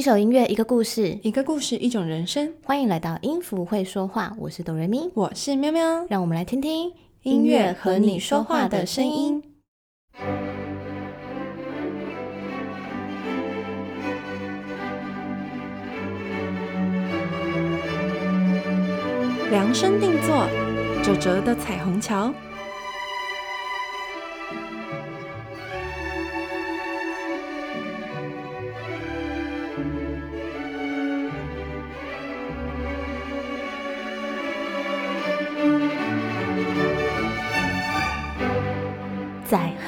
一首音乐，一个故事，一个故事，一种人生。欢迎来到音符会说话，我是哆瑞咪，我是喵喵。让我们来听听音乐和你说话的声音。量身定做，褶褶的彩虹桥。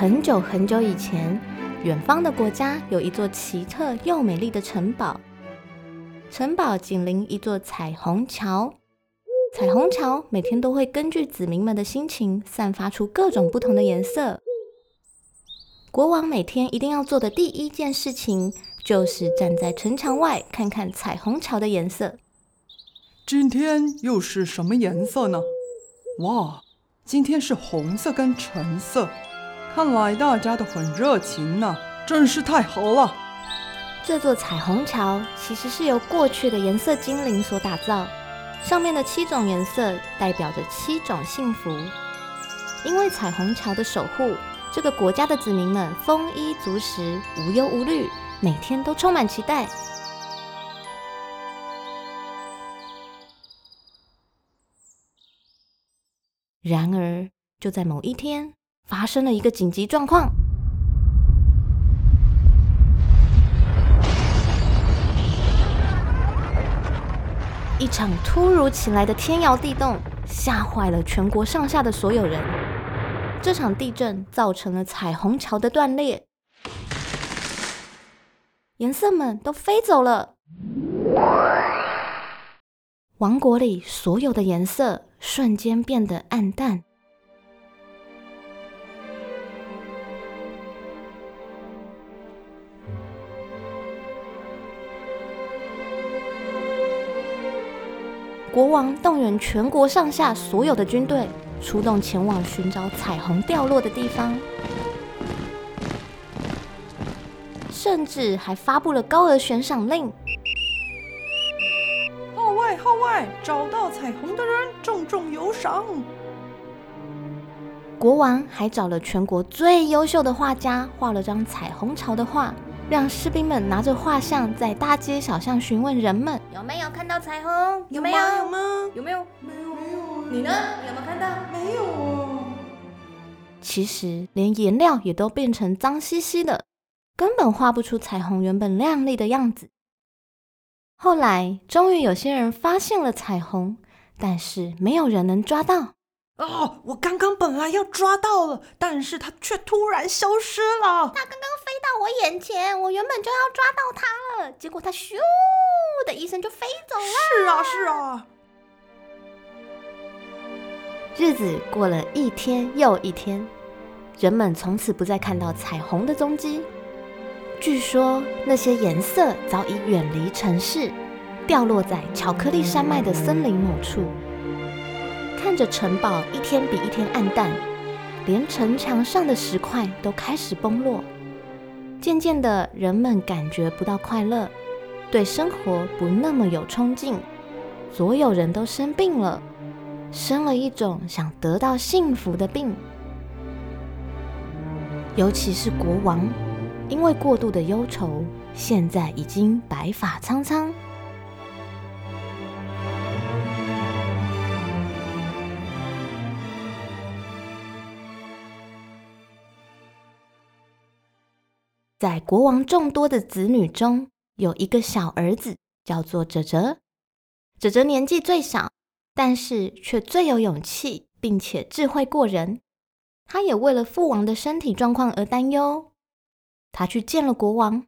很久很久以前，远方的国家有一座奇特又美丽的城堡。城堡紧邻一座彩虹桥，彩虹桥每天都会根据子民们的心情，散发出各种不同的颜色。国王每天一定要做的第一件事情，就是站在城墙外看看彩虹桥的颜色。今天又是什么颜色呢？哇，今天是红色跟橙色。看来大家都很热情呢，真是太好了。这座彩虹桥其实是由过去的颜色精灵所打造，上面的七种颜色代表着七种幸福。因为彩虹桥的守护，这个国家的子民们丰衣足食、无忧无虑，每天都充满期待。然而，就在某一天。发生了一个紧急状况，一场突如其来的天摇地动，吓坏了全国上下的所有人。这场地震造成了彩虹桥的断裂，颜色们都飞走了，王国里所有的颜色瞬间变得暗淡。国王动员全国上下所有的军队，出动前往寻找彩虹掉落的地方，甚至还发布了高额悬赏令。号外号外，找到彩虹的人重重有赏。国王还找了全国最优秀的画家，画了张彩虹桥的画。让士兵们拿着画像在大街小巷询问人们有没有看到彩虹？有没有？有吗？有没有？没有。没有。你呢？你有没有看到？没有。其实连颜料也都变成脏兮兮的，根本画不出彩虹原本亮丽的样子。后来终于有些人发现了彩虹，但是没有人能抓到。哦，我刚刚本来要抓到了，但是它却突然消失了。它刚刚飞到我眼前，我原本就要抓到它了，结果它咻的一声就飞走了。是啊，是啊。日子过了一天又一天，人们从此不再看到彩虹的踪迹。据说那些颜色早已远离城市，掉落在巧克力山脉的森林某处。看着城堡一天比一天暗淡，连城墙上的石块都开始崩落。渐渐的，人们感觉不到快乐，对生活不那么有冲劲。所有人都生病了，生了一种想得到幸福的病。尤其是国王，因为过度的忧愁，现在已经白发苍苍。在国王众多的子女中，有一个小儿子，叫做哲哲。哲哲年纪最小，但是却最有勇气，并且智慧过人。他也为了父王的身体状况而担忧。他去见了国王。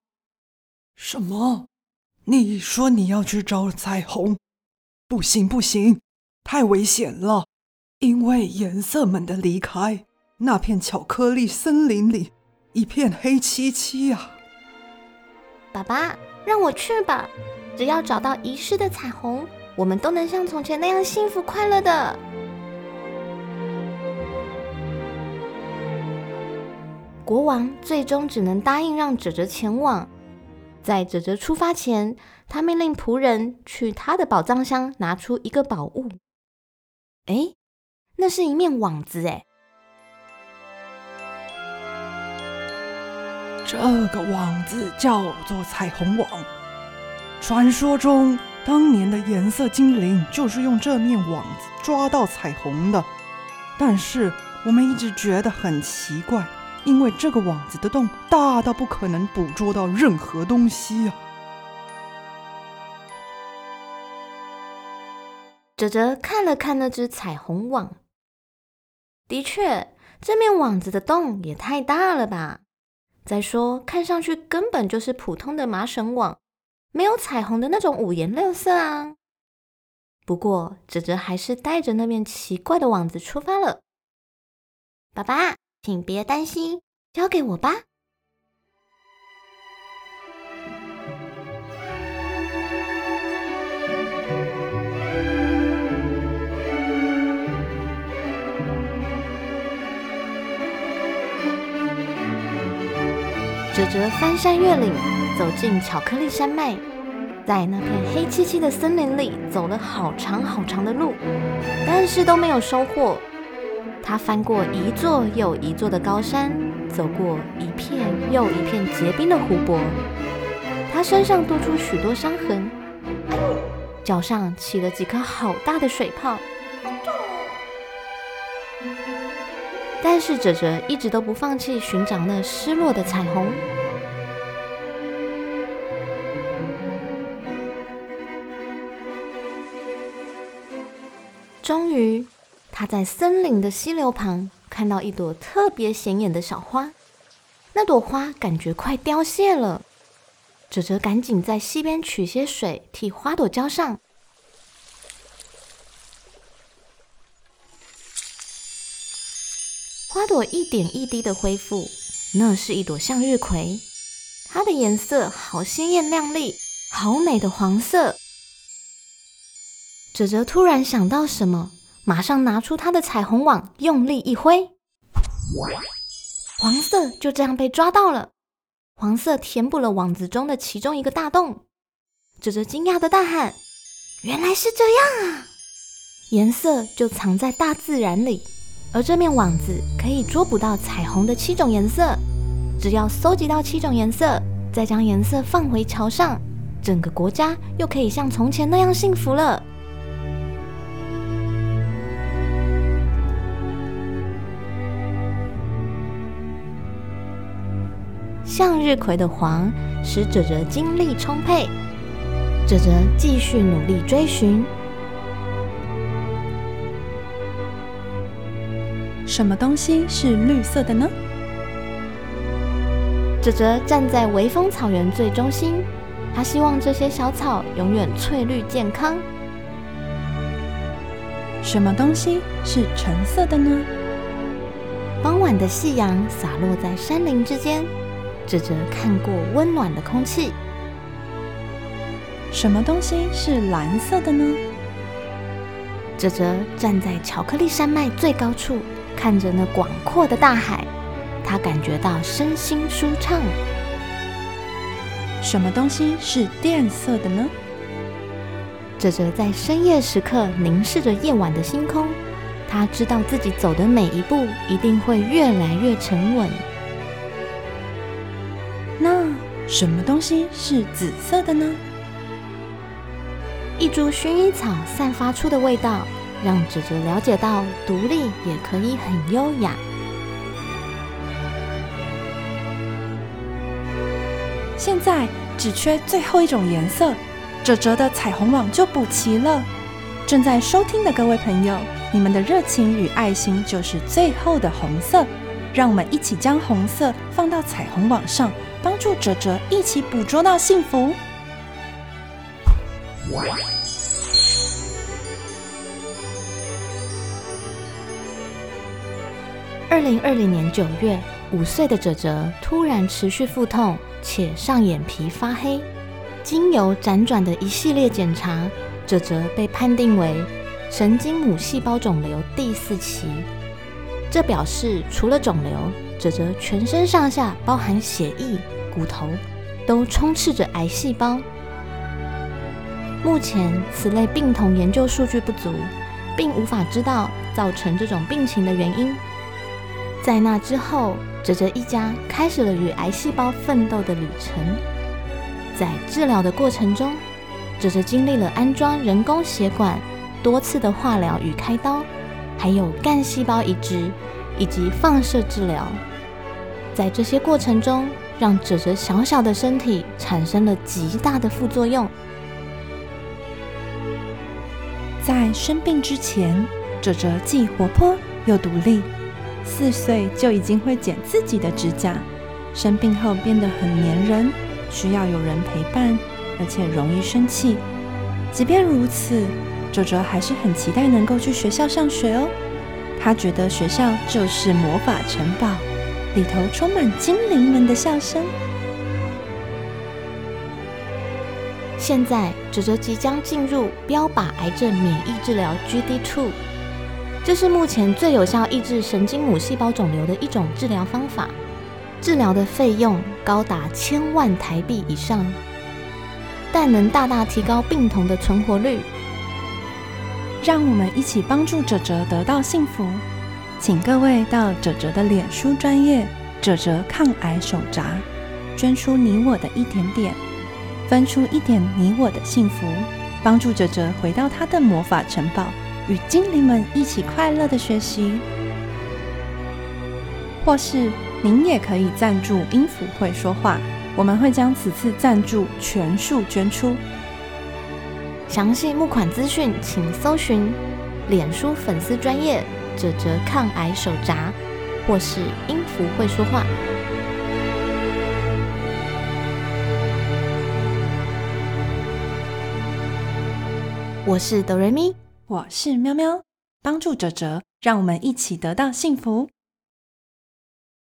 什么？你说你要去找彩虹？不行不行，太危险了！因为颜色们的离开，那片巧克力森林里。一片黑漆漆呀！爸爸，让我去吧！只要找到遗失的彩虹，我们都能像从前那样幸福快乐的。国王最终只能答应让哲哲前往。在哲哲出发前，他命令仆人去他的宝藏箱拿出一个宝物。哎，那是一面网子哎！这个网子叫做彩虹网。传说中，当年的颜色精灵就是用这面网子抓到彩虹的。但是我们一直觉得很奇怪，因为这个网子的洞大到不可能捕捉到任何东西啊。哲哲看了看那只彩虹网，的确，这面网子的洞也太大了吧？再说，看上去根本就是普通的麻绳网，没有彩虹的那种五颜六色啊。不过，哲哲还是带着那面奇怪的网子出发了。爸爸，请别担心，交给我吧。哲哲翻山越岭，走进巧克力山脉。在那片黑漆漆的森林里走了好长好长的路，但是都没有收获。他翻过一座又一座的高山，走过一片又一片结冰的湖泊。他身上多出许多伤痕，脚上起了几颗好大的水泡。但是哲哲一直都不放弃寻找那失落的彩虹。终于，他在森林的溪流旁看到一朵特别显眼的小花。那朵花感觉快凋谢了，哲哲赶紧在溪边取些水替花朵浇上。花朵一点一滴的恢复，那是一朵向日葵，它的颜色好鲜艳亮丽，好美的黄色。哲哲突然想到什么，马上拿出他的彩虹网，用力一挥，黄色就这样被抓到了。黄色填补了网子中的其中一个大洞。哲哲惊讶的大喊：“原来是这样啊！颜色就藏在大自然里，而这面网子可以捉捕到彩虹的七种颜色。只要搜集到七种颜色，再将颜色放回桥上，整个国家又可以像从前那样幸福了。”向日葵的黄使哲哲精力充沛，哲哲继续努力追寻。什么东西是绿色的呢？哲哲站在微风草原最中心，他希望这些小草永远翠绿健康。什么东西是橙色的呢？傍晚的夕阳洒落在山林之间。哲哲看过温暖的空气。什么东西是蓝色的呢？哲哲站在巧克力山脉最高处，看着那广阔的大海，他感觉到身心舒畅。什么东西是靛色的呢？哲哲在深夜时刻凝视着夜晚的星空，他知道自己走的每一步一定会越来越沉稳。那什么东西是紫色的呢？一株薰衣草散发出的味道，让哲哲了解到独立也可以很优雅。现在只缺最后一种颜色，哲哲的彩虹网就补齐了。正在收听的各位朋友，你们的热情与爱心就是最后的红色。让我们一起将红色放到彩虹网上。帮助哲哲一起捕捉到幸福。二零二零年九月，五岁的哲哲突然持续腹痛，且上眼皮发黑。经由辗转的一系列检查，哲哲被判定为神经母细胞肿瘤第四期。这表示除了肿瘤，哲哲全身上下，包含血液。骨头都充斥着癌细胞。目前此类病童研究数据不足，并无法知道造成这种病情的原因。在那之后，哲哲一家开始了与癌细胞奋斗的旅程。在治疗的过程中，哲哲经历了安装人工血管、多次的化疗与开刀，还有干细胞移植以及放射治疗。在这些过程中，让哲哲小小的身体产生了极大的副作用。在生病之前，哲哲既活泼又独立，四岁就已经会剪自己的指甲。生病后变得很粘人，需要有人陪伴，而且容易生气。即便如此，哲哲还是很期待能够去学校上学哦。他觉得学校就是魔法城堡。里头充满精灵们的笑声。现在，哲哲即将进入标靶癌症免疫治疗 GD2 这是目前最有效抑制神经母细胞肿瘤的一种治疗方法。治疗的费用高达千万台币以上，但能大大提高病童的存活率。让我们一起帮助哲哲得到幸福。请各位到哲哲的脸书专业“哲哲抗癌手札”，捐出你我的一点点，分出一点你我的幸福，帮助哲哲回到他的魔法城堡，与精灵们一起快乐的学习。或是您也可以赞助音符会说话，我们会将此次赞助全数捐出。详细募款资讯，请搜寻脸书粉丝专业。哲哲抗癌手札，或是音符会说话。我是哆瑞咪，我是喵喵，帮助哲哲，让我们一起得到幸福。